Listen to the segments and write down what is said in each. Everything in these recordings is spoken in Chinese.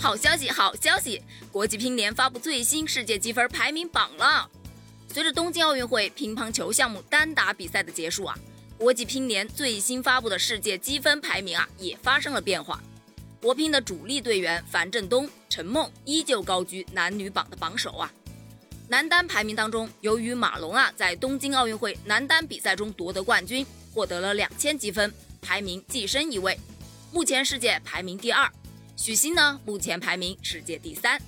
好消息，好消息！国际乒联发布最新世界积分排名榜了。随着东京奥运会乒乓球项目单打比赛的结束啊，国际乒联最新发布的世界积分排名啊也发生了变化。国乒的主力队员樊振东、陈梦依旧高居男女榜的榜首啊。男单排名当中，由于马龙啊在东京奥运会男单比赛中夺得冠军，获得了两千积分，排名跻身一位，目前世界排名第二。许昕呢，目前排名世界第三。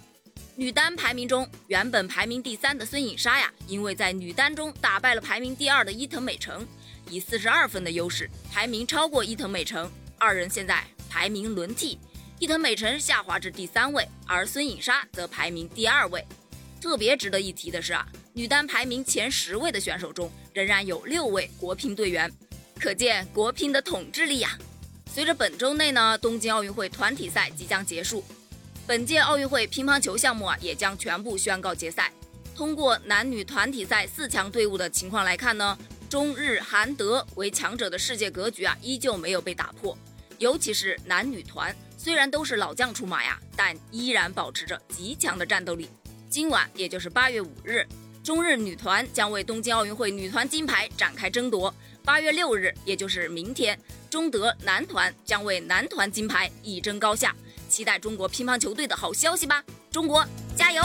女单排名中，原本排名第三的孙颖莎呀，因为在女单中打败了排名第二的伊藤美诚，以四十二分的优势排名超过伊藤美诚。二人现在排名轮替，伊藤美诚下滑至第三位，而孙颖莎则排名第二位。特别值得一提的是啊，女单排名前十位的选手中，仍然有六位国乒队员，可见国乒的统治力呀。随着本周内呢，东京奥运会团体赛即将结束，本届奥运会乒乓球项目啊也将全部宣告结赛。通过男女团体赛四强队伍的情况来看呢，中日韩德为强者的世界格局啊依旧没有被打破。尤其是男女团，虽然都是老将出马呀，但依然保持着极强的战斗力。今晚也就是八月五日，中日女团将为东京奥运会女团金牌展开争夺。八月六日，也就是明天。中德男团将为男团金牌一争高下，期待中国乒乓球队的好消息吧！中国加油！